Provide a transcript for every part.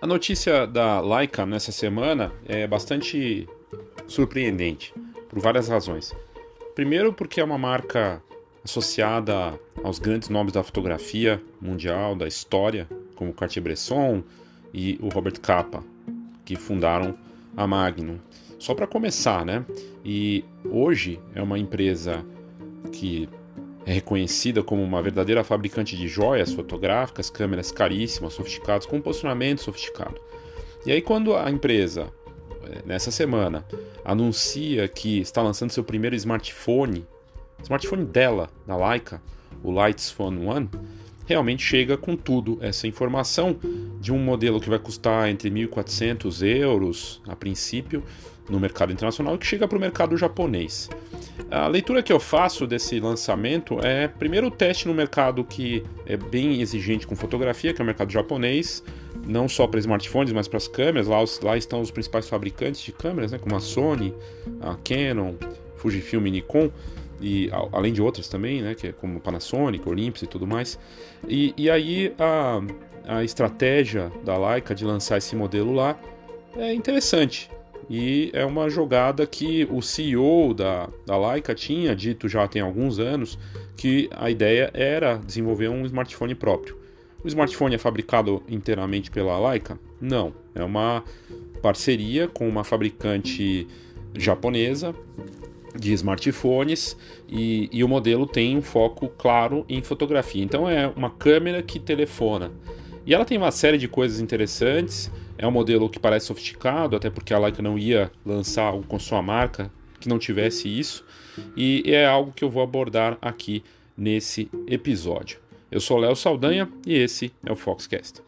A notícia da Leica nessa semana é bastante surpreendente, por várias razões. Primeiro, porque é uma marca associada aos grandes nomes da fotografia mundial, da história, como Cartier-Bresson e o Robert Capa, que fundaram a Magnum. Só para começar, né? E hoje é uma empresa que é reconhecida como uma verdadeira fabricante de joias fotográficas, câmeras caríssimas, sofisticadas, com um posicionamento sofisticado. E aí, quando a empresa, eh, nessa semana, anuncia que está lançando seu primeiro smartphone, smartphone dela, da Leica, o Lights Phone One, realmente chega com tudo essa informação de um modelo que vai custar entre 1.400 euros a princípio no mercado internacional e que chega para o mercado japonês. A leitura que eu faço desse lançamento é primeiro o teste no mercado que é bem exigente com fotografia, que é o mercado japonês, não só para smartphones, mas para as câmeras. Lá, lá, estão os principais fabricantes de câmeras, né, como a Sony, a Canon, Fujifilm e Nikon e além de outras também, né, que é como Panasonic, Olympus e tudo mais. E, e aí a, a estratégia da Leica de lançar esse modelo lá é interessante. E é uma jogada que o CEO da, da Leica tinha dito já tem alguns anos que a ideia era desenvolver um smartphone próprio. O smartphone é fabricado inteiramente pela Leica? Não, é uma parceria com uma fabricante japonesa de smartphones e, e, o modelo tem um foco claro em fotografia. Então é uma câmera que telefona. E ela tem uma série de coisas interessantes. É um modelo que parece sofisticado, até porque a Leica não ia lançar algo com sua marca que não tivesse isso. E é algo que eu vou abordar aqui nesse episódio. Eu sou Léo Saldanha e esse é o Foxcast.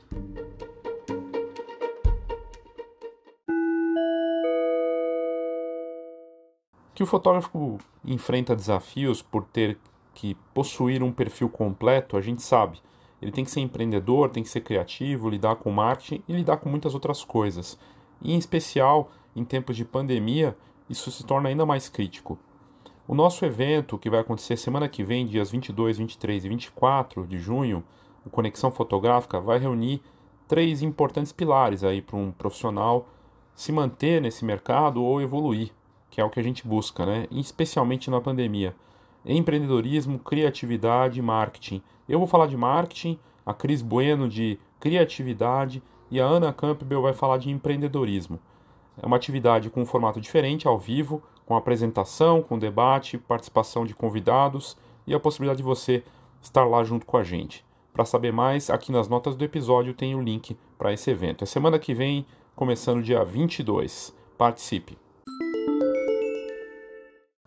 que o fotógrafo enfrenta desafios por ter que possuir um perfil completo, a gente sabe. Ele tem que ser empreendedor, tem que ser criativo, lidar com marketing e lidar com muitas outras coisas. E em especial, em tempos de pandemia, isso se torna ainda mais crítico. O nosso evento, que vai acontecer semana que vem, dias 22, 23 e 24 de junho, o Conexão Fotográfica, vai reunir três importantes pilares aí para um profissional se manter nesse mercado ou evoluir que é o que a gente busca, né? especialmente na pandemia. Empreendedorismo, criatividade e marketing. Eu vou falar de marketing, a Cris Bueno de criatividade e a Ana Campbell vai falar de empreendedorismo. É uma atividade com um formato diferente, ao vivo, com apresentação, com debate, participação de convidados e a possibilidade de você estar lá junto com a gente. Para saber mais, aqui nas notas do episódio tem o link para esse evento. É semana que vem, começando dia 22. Participe!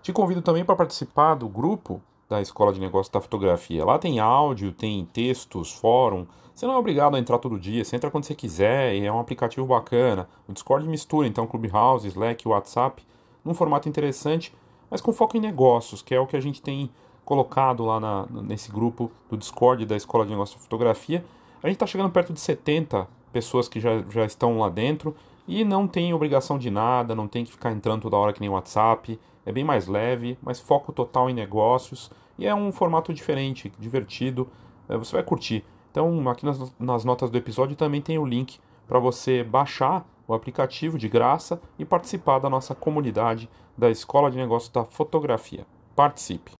Te convido também para participar do grupo da Escola de Negócios da Fotografia. Lá tem áudio, tem textos, fórum. Você não é obrigado a entrar todo dia, você entra quando você quiser e é um aplicativo bacana. O Discord mistura então Clubhouse, Slack, WhatsApp, num formato interessante, mas com foco em negócios, que é o que a gente tem colocado lá na, nesse grupo do Discord da Escola de Negócios da Fotografia. A gente está chegando perto de 70 pessoas que já, já estão lá dentro e não tem obrigação de nada, não tem que ficar entrando toda hora que nem WhatsApp é bem mais leve, mas foco total em negócios e é um formato diferente, divertido, é, você vai curtir. Então, aqui nas, nas notas do episódio também tem o link para você baixar o aplicativo de graça e participar da nossa comunidade da Escola de Negócios da Fotografia. Participe!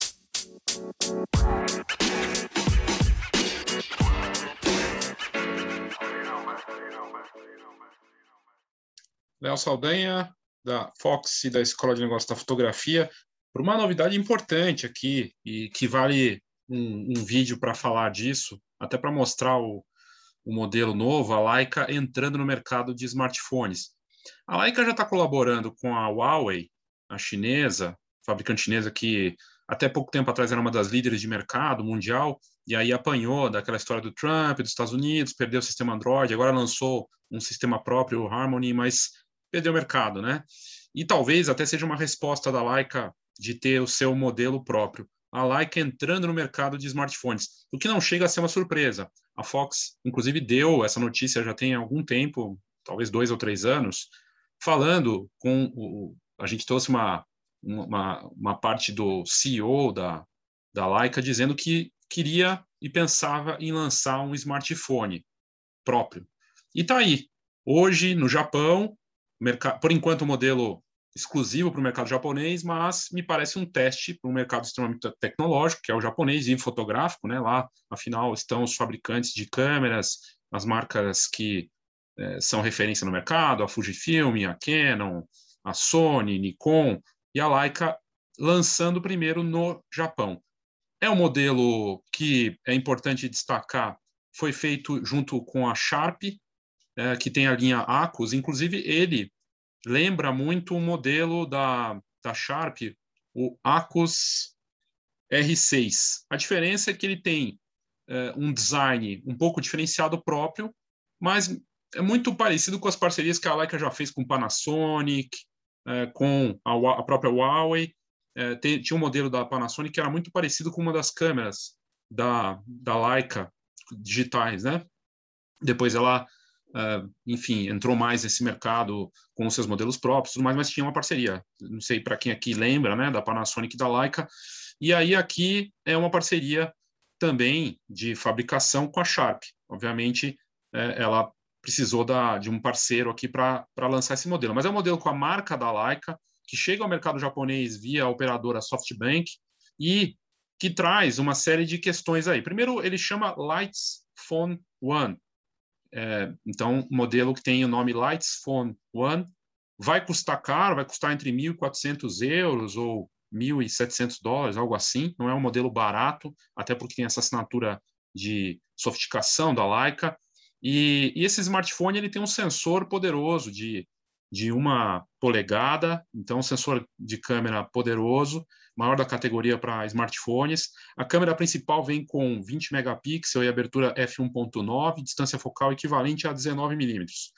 Léo Saldanha, da Fox e da Escola de Negócios da Fotografia por uma novidade importante aqui e que vale um, um vídeo para falar disso, até para mostrar o, o modelo novo, a Leica entrando no mercado de smartphones. A Leica já está colaborando com a Huawei, a chinesa, fabricante chinesa que até pouco tempo atrás era uma das líderes de mercado mundial, e aí apanhou daquela história do Trump, dos Estados Unidos, perdeu o sistema Android, agora lançou um sistema próprio, o Harmony, mas perdeu mercado, né? E talvez até seja uma resposta da Leica de ter o seu modelo próprio. A Leica entrando no mercado de smartphones, o que não chega a ser uma surpresa. A Fox, inclusive, deu essa notícia já tem algum tempo, talvez dois ou três anos, falando com o. A gente trouxe uma, uma, uma parte do CEO da, da Leica dizendo que queria e pensava em lançar um smartphone próprio. E tá aí, Hoje, no Japão, por enquanto, o modelo exclusivo para o mercado japonês, mas me parece um teste para um mercado extremamente tecnológico, que é o japonês e fotográfico, né? Lá, afinal, estão os fabricantes de câmeras, as marcas que é, são referência no mercado, a Fujifilm, a Canon, a Sony, Nikon e a Leica lançando primeiro no Japão. É um modelo que é importante destacar, foi feito junto com a Sharp, é, que tem a linha Acus, inclusive ele lembra muito o modelo da, da Sharp, o Acus R6. A diferença é que ele tem é, um design um pouco diferenciado próprio, mas é muito parecido com as parcerias que a Leica já fez com Panasonic, é, com a, a, própria Huawei. É, tem, tinha um modelo da Panasonic que era muito parecido com uma das câmeras da, da Leica digitais, né? Depois ela uh, enfim, entrou mais nesse mercado com os seus modelos próprios, tudo mais, mas tinha uma parceria. Não sei para quem aqui lembra, né, da Panasonic e da Leica. E aí aqui é uma parceria também de fabricação com a Sharp. Obviamente, é, ela precisou da, de um parceiro aqui para lançar esse modelo. Mas é um modelo com a marca da Leica, que chega ao mercado japonês via a operadora SoftBank e que traz uma série de questões aí. Primeiro, ele chama Lights Phone One, é, então, modelo que tem o nome Lights Phone One vai custar caro, vai custar entre 1.400 euros ou 1.700 dólares, algo assim. Não é um modelo barato, até porque tem essa assinatura de sofisticação da Leica. E, e esse smartphone ele tem um sensor poderoso de, de uma polegada, então sensor de câmera poderoso, maior da categoria para smartphones. A câmera principal vem com 20 megapixels e abertura f1.9, distância focal equivalente a 19 milímetros.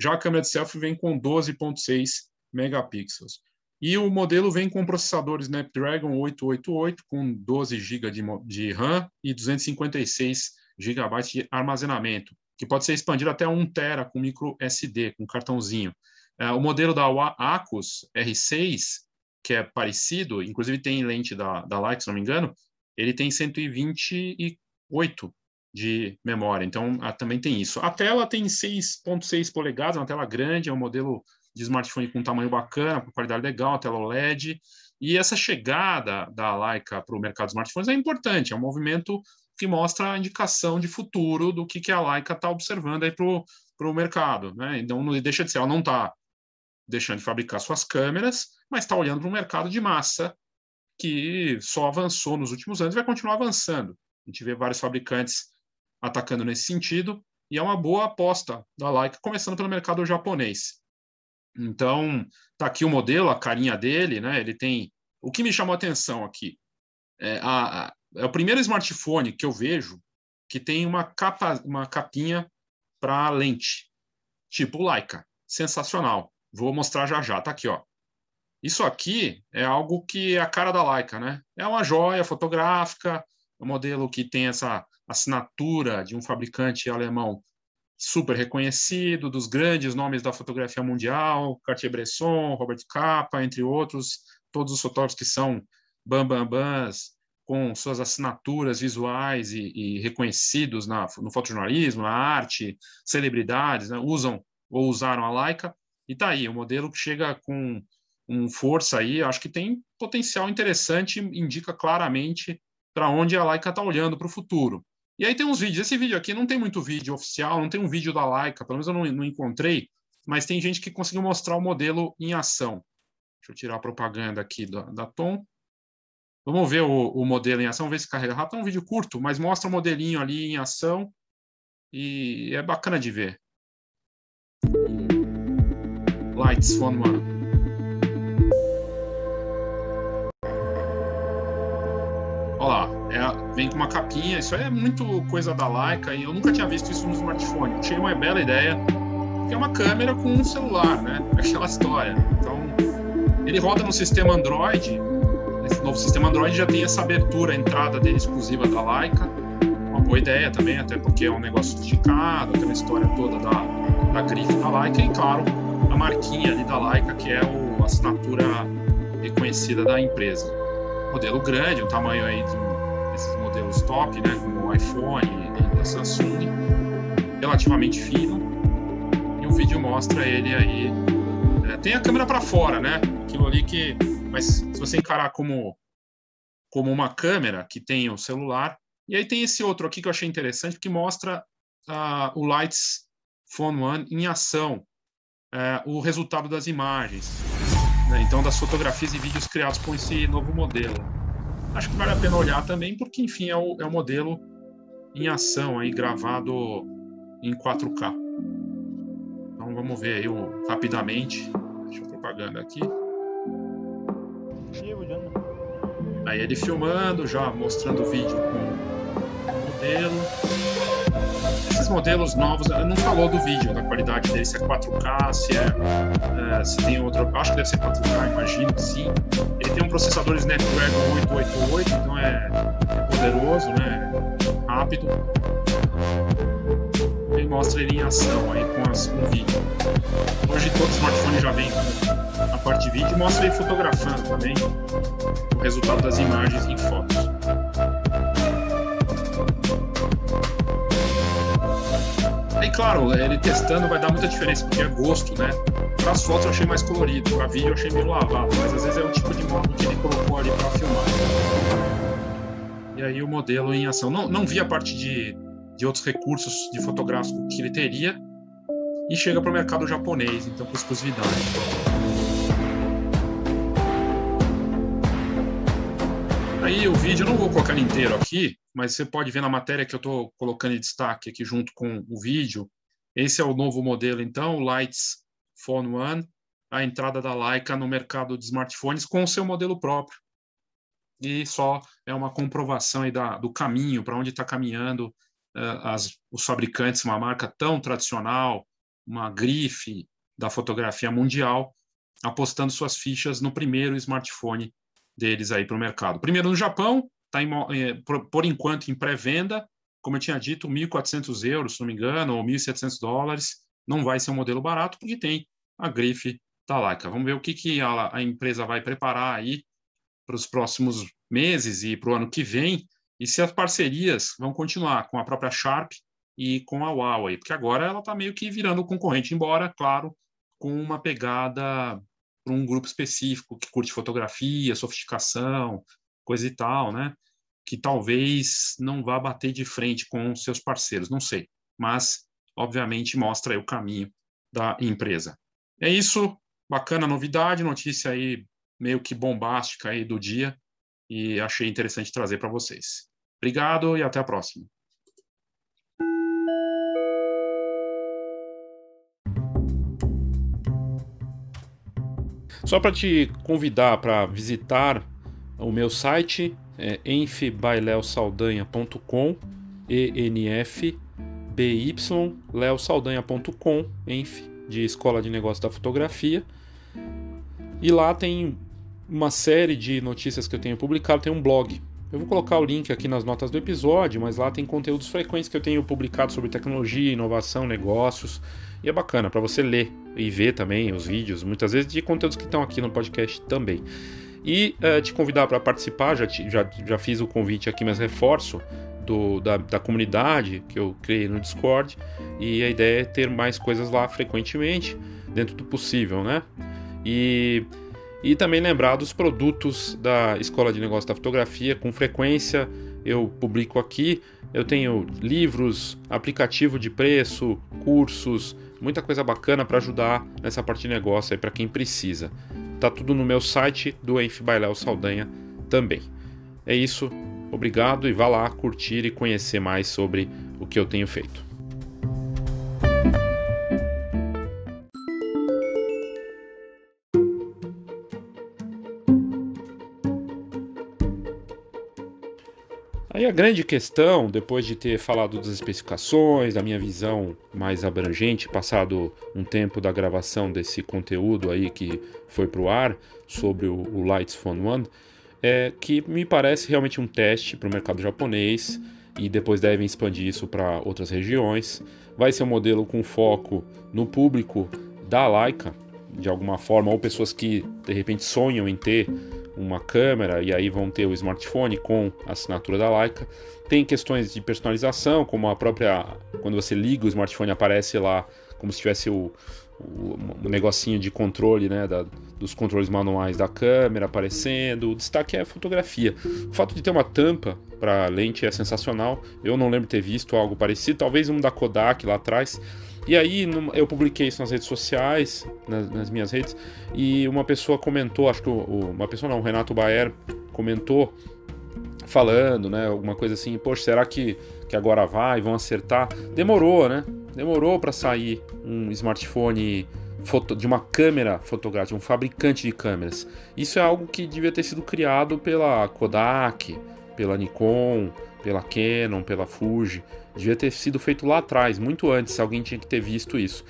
Já a câmera de selfie vem com 12.6 megapixels. E o modelo vem com processador Snapdragon 888 com 12 GB de, de RAM e 256 GB de armazenamento, que pode ser expandido até 1 TB com micro SD, com cartãozinho. É, o modelo da Acus R6 que é parecido, inclusive tem lente da, da Leica, se não me engano, ele tem 128 de memória, então também tem isso. A tela tem 6.6 polegadas, uma tela grande, é um modelo de smartphone com tamanho bacana, com qualidade legal, tela OLED, e essa chegada da Leica para o mercado de smartphones é importante, é um movimento que mostra a indicação de futuro do que, que a Leica está observando aí para o mercado. Né? Então, não deixa de ser, ela não está deixando de fabricar suas câmeras, mas está olhando para um mercado de massa que só avançou nos últimos anos e vai continuar avançando. A gente vê vários fabricantes atacando nesse sentido, e é uma boa aposta da Leica, começando pelo mercado japonês. Então, tá aqui o modelo, a carinha dele, né? Ele tem. O que me chamou a atenção aqui é, a, a, é o primeiro smartphone que eu vejo que tem uma capa, uma capinha para lente, tipo Leica, sensacional. Vou mostrar já já, tá aqui, ó. Isso aqui é algo que é a cara da Leica, né? É uma joia fotográfica, é um modelo que tem essa assinatura de um fabricante alemão super reconhecido, dos grandes nomes da fotografia mundial, Cartier-Bresson, Robert Capa, entre outros, todos os fotógrafos que são bambambãs, com suas assinaturas visuais e, e reconhecidos na, no fotojornalismo, na arte, celebridades, né? usam ou usaram a Leica. E tá aí, o modelo que chega com um força aí, acho que tem potencial interessante, indica claramente para onde a Leica está olhando para o futuro. E aí tem uns vídeos. Esse vídeo aqui não tem muito vídeo oficial, não tem um vídeo da Leica, pelo menos eu não, não encontrei, mas tem gente que conseguiu mostrar o modelo em ação. Deixa eu tirar a propaganda aqui da, da Tom. Vamos ver o, o modelo em ação, ver se carrega rápido. É um vídeo curto, mas mostra o modelinho ali em ação e é bacana de ver. Lights Phone One. É, vem com uma capinha. Isso é muito coisa da Leica e eu nunca tinha visto isso no smartphone. Achei uma bela ideia, que é uma câmera com um celular, né? Aquela história. Então, ele roda no sistema Android. Esse novo sistema Android já tem essa abertura, a entrada dele exclusiva da Leica. Uma boa ideia também, até porque é um negócio esticado, aquela história toda da, da grife da Leica e, claro, a marquinha ali da Leica, que é o, a assinatura reconhecida da empresa. Modelo grande, o tamanho aí de, desses modelos top, né, como o iPhone e da Samsung, relativamente fino. E o vídeo mostra ele aí. É, tem a câmera para fora, né? Aquilo ali que. Mas se você encarar como, como uma câmera que tem o celular. E aí tem esse outro aqui que eu achei interessante, que mostra uh, o Lights Phone One em ação, uh, o resultado das imagens. Né? Então, das fotografias e vídeos criados com esse novo modelo. Acho que vale a pena olhar também, porque, enfim, é o, é o modelo em ação aí, gravado em 4K. Então, vamos ver aí rapidamente. Deixa eu propaganda aqui. Aí ele filmando, já mostrando o vídeo com o modelo esses modelos novos, não falou do vídeo, da qualidade dele, se é 4K, se é, é se tem outro, acho que deve ser 4K, imagino que sim. Ele tem um processador Snapdragon 888, então é, poderoso, né, rápido. Ele mostra ele em ação aí com, as, o vídeo. Hoje todo smartphone já vem com a parte de vídeo, mostra ele fotografando também o resultado das imagens em fotos. Claro, ele testando vai dar muita diferença, porque é gosto, né? Para as fotos eu achei mais colorido, para vídeo eu achei meio lavado, mas às vezes é o tipo de modo que ele colocou ali para filmar. E aí o modelo em ação. Não, não vi a parte de, de outros recursos de fotográfico que ele teria, e chega para o mercado japonês, então com exclusividade. Aí o vídeo eu não vou colocar inteiro aqui, mas você pode ver na matéria que eu estou colocando em destaque aqui junto com o vídeo. Esse é o novo modelo, então, o Lights Phone One, a entrada da Leica no mercado de smartphones com o seu modelo próprio. E só é uma comprovação aí da, do caminho, para onde está caminhando uh, as, os fabricantes, uma marca tão tradicional, uma grife da fotografia mundial, apostando suas fichas no primeiro smartphone deles aí para o mercado. Primeiro no Japão, está é, por, por, enquanto em pré-venda, como eu tinha dito, 1.400 euros, se não me engano, ou 1.700 dólares. Não vai ser um modelo barato, porque tem a grife da Leica. Vamos ver o que, que a, a empresa vai preparar aí para os próximos meses e para o ano que vem, e se as parcerias vão continuar com a própria Sharp e com a Huawei, porque agora ela está meio que virando concorrente, embora, claro, com uma pegada para um grupo específico que curte fotografia, sofisticação, coisa e tal, né? Que talvez não vá bater de frente com seus parceiros, não sei. Mas, obviamente, mostra o caminho da empresa. É isso, bacana novidade, notícia aí meio que bombástica aí do dia e achei interessante trazer para vocês. Obrigado e até a próxima. Só para te convidar para visitar o meu site é enfbaileosaldanha.com, E-N-F B-Y, leosaldanha.com, enf, de Escola de Negócios da Fotografia. E lá tem uma série de notícias que eu tenho publicado, tem um blog. Eu vou colocar o link aqui nas notas do episódio, mas lá tem conteúdos frequentes que eu tenho publicado sobre tecnologia, inovação, negócios. E é bacana para você ler e ver também os vídeos, muitas vezes de conteúdos que estão aqui no podcast também. E uh, te convidar para participar, já, te, já, já fiz o convite aqui, mas reforço, do, da, da comunidade que eu criei no Discord. E a ideia é ter mais coisas lá frequentemente, dentro do possível, né? E, e também lembrar dos produtos da Escola de Negócios da Fotografia, com frequência eu publico aqui. Eu tenho livros, aplicativo de preço, cursos, muita coisa bacana para ajudar nessa parte de negócio aí para quem precisa. Tá tudo no meu site do Enf Bailéu Saldanha também. É isso, obrigado e vá lá curtir e conhecer mais sobre o que eu tenho feito. Aí a grande questão, depois de ter falado das especificações, da minha visão mais abrangente, passado um tempo da gravação desse conteúdo aí que foi para o ar sobre o, o Lights Phone One, é que me parece realmente um teste para o mercado japonês e depois devem expandir isso para outras regiões. Vai ser um modelo com foco no público da Leica, de alguma forma, ou pessoas que de repente sonham em ter uma câmera e aí vão ter o smartphone com a assinatura da Leica. Tem questões de personalização, como a própria quando você liga o smartphone aparece lá como se tivesse o, o, o negocinho de controle, né, da, dos controles manuais da câmera aparecendo. O destaque é a fotografia. O fato de ter uma tampa para lente é sensacional. Eu não lembro ter visto algo parecido, talvez um da Kodak lá atrás. E aí eu publiquei isso nas redes sociais, nas, nas minhas redes, e uma pessoa comentou, acho que o, uma pessoa não, o Renato Baer comentou falando, né, alguma coisa assim, poxa, será que, que agora vai, vão acertar? Demorou, né? Demorou para sair um smartphone foto, de uma câmera fotográfica, um fabricante de câmeras. Isso é algo que devia ter sido criado pela Kodak, pela Nikon, pela Canon, pela Fuji. Devia ter sido feito lá atrás, muito antes, alguém tinha que ter visto isso.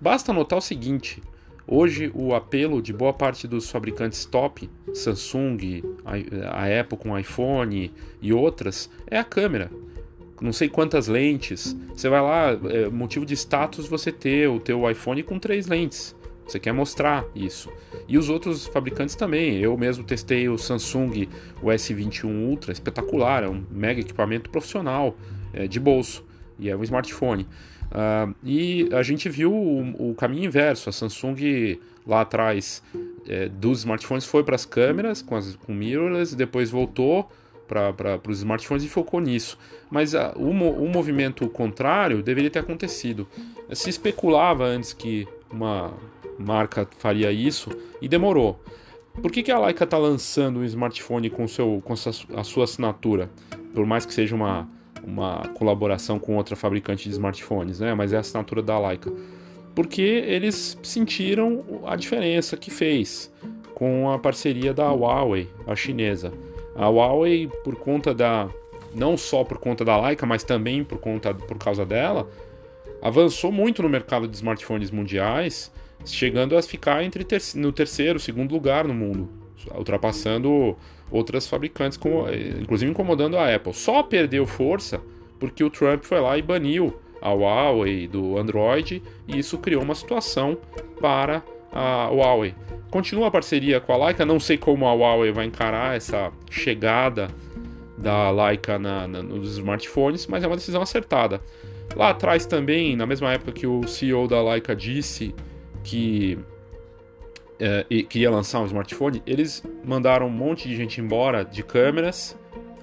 Basta notar o seguinte: hoje o apelo de boa parte dos fabricantes top, Samsung, a Apple com iPhone e outras, é a câmera não sei quantas lentes. Você vai lá, é motivo de status você ter o teu iPhone com três lentes. Você quer mostrar isso. E os outros fabricantes também. Eu mesmo testei o Samsung o S21 Ultra, espetacular, é um mega equipamento profissional, é, de bolso, e é um smartphone. Uh, e a gente viu o, o, caminho inverso. A Samsung lá atrás é, dos smartphones foi para as câmeras com, as, com mirrorless, depois voltou para os smartphones e focou nisso. Mas a, o, o movimento contrário deveria ter acontecido. Se especulava antes que uma marca faria isso e demorou. Por que, que a Leica está lançando um smartphone com, seu, com a sua assinatura? Por mais que seja uma, uma colaboração com outra fabricante de smartphones, né? mas é a assinatura da Leica. Porque eles sentiram a diferença que fez com a parceria da Huawei, a chinesa. A Huawei, por conta da. não só por conta da Leica, mas também por, conta, por causa dela, avançou muito no mercado de smartphones mundiais, chegando a ficar entre ter, no terceiro, segundo lugar no mundo, ultrapassando outras fabricantes, inclusive incomodando a Apple. Só perdeu força porque o Trump foi lá e baniu a Huawei do Android e isso criou uma situação para a Huawei. Continua a parceria com a Leica, não sei como a Huawei vai encarar essa chegada da Leica na, na, nos smartphones, mas é uma decisão acertada. Lá atrás também, na mesma época que o CEO da Leica disse que, é, que ia lançar um smartphone, eles mandaram um monte de gente embora de câmeras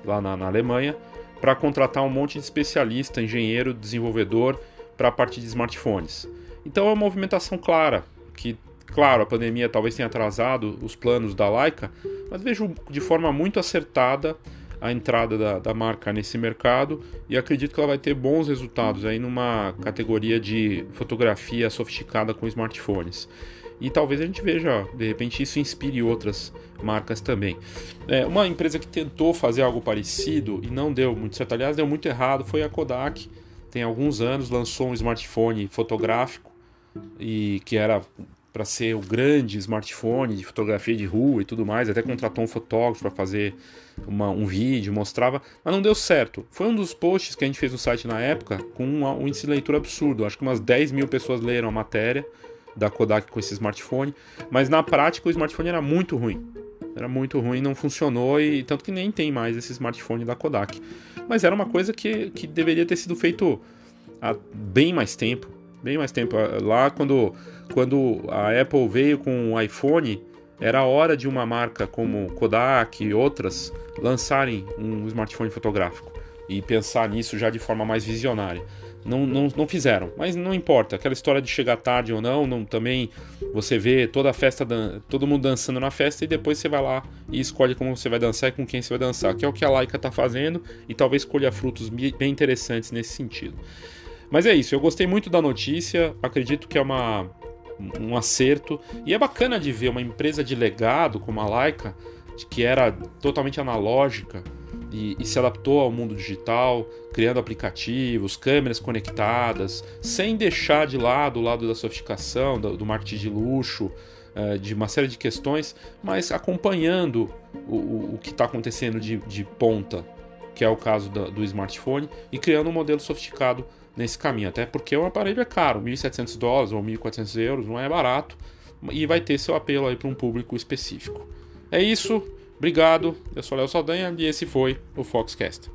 lá na, na Alemanha para contratar um monte de especialista, engenheiro, desenvolvedor para a parte de smartphones. Então é uma movimentação clara que Claro, a pandemia talvez tenha atrasado os planos da Leica, mas vejo de forma muito acertada a entrada da, da, marca nesse mercado e acredito que ela vai ter bons resultados aí numa categoria de fotografia sofisticada com smartphones. E talvez a gente veja, de repente, isso inspire outras marcas também. É, uma empresa que tentou fazer algo parecido e não deu muito certo, aliás, deu muito errado, foi a Kodak. Tem alguns anos lançou um smartphone fotográfico e que era para ser o grande smartphone de fotografia de rua e tudo mais, até contratou um fotógrafo para fazer uma, um vídeo, mostrava, mas não deu certo. Foi um dos posts que a gente fez no site na época com um, um índice de leitura absurdo. Acho que umas 10 mil pessoas leram a matéria da Kodak com esse smartphone, mas na prática o smartphone era muito ruim. Era muito ruim, não funcionou e tanto que nem tem mais esse smartphone da Kodak. Mas era uma coisa que, que deveria ter sido feito há bem mais tempo bem mais tempo. Lá quando, quando a Apple veio com o iPhone, era hora de uma marca como Kodak e outras lançarem um smartphone fotográfico e pensar nisso já de forma mais visionária. Não, não, não fizeram, mas não importa. Aquela história de chegar tarde ou não, não também você vê toda a festa, todo mundo dançando na festa e depois você vai lá e escolhe como você vai dançar e com quem você vai dançar, que é o que a Laika está fazendo e talvez colha frutos bem interessantes nesse sentido. Mas é isso, eu gostei muito da notícia, acredito que é uma, um acerto. E é bacana de ver uma empresa de legado como a Laika, que era totalmente analógica e, e, se adaptou ao mundo digital, criando aplicativos, câmeras conectadas, sem deixar de lado o lado da sofisticação, do, do marketing de luxo, uh, de uma série de questões, mas acompanhando o, o, o que está acontecendo de, de, ponta, que é o caso do, do smartphone, e criando um modelo sofisticado nesse caminho, até porque o aparelho é caro, 1.700 dólares ou 1.400 euros, não é barato, e vai ter seu apelo aí para um público específico. É isso, obrigado, eu sou Léo Saldanha e esse foi o Foxcast.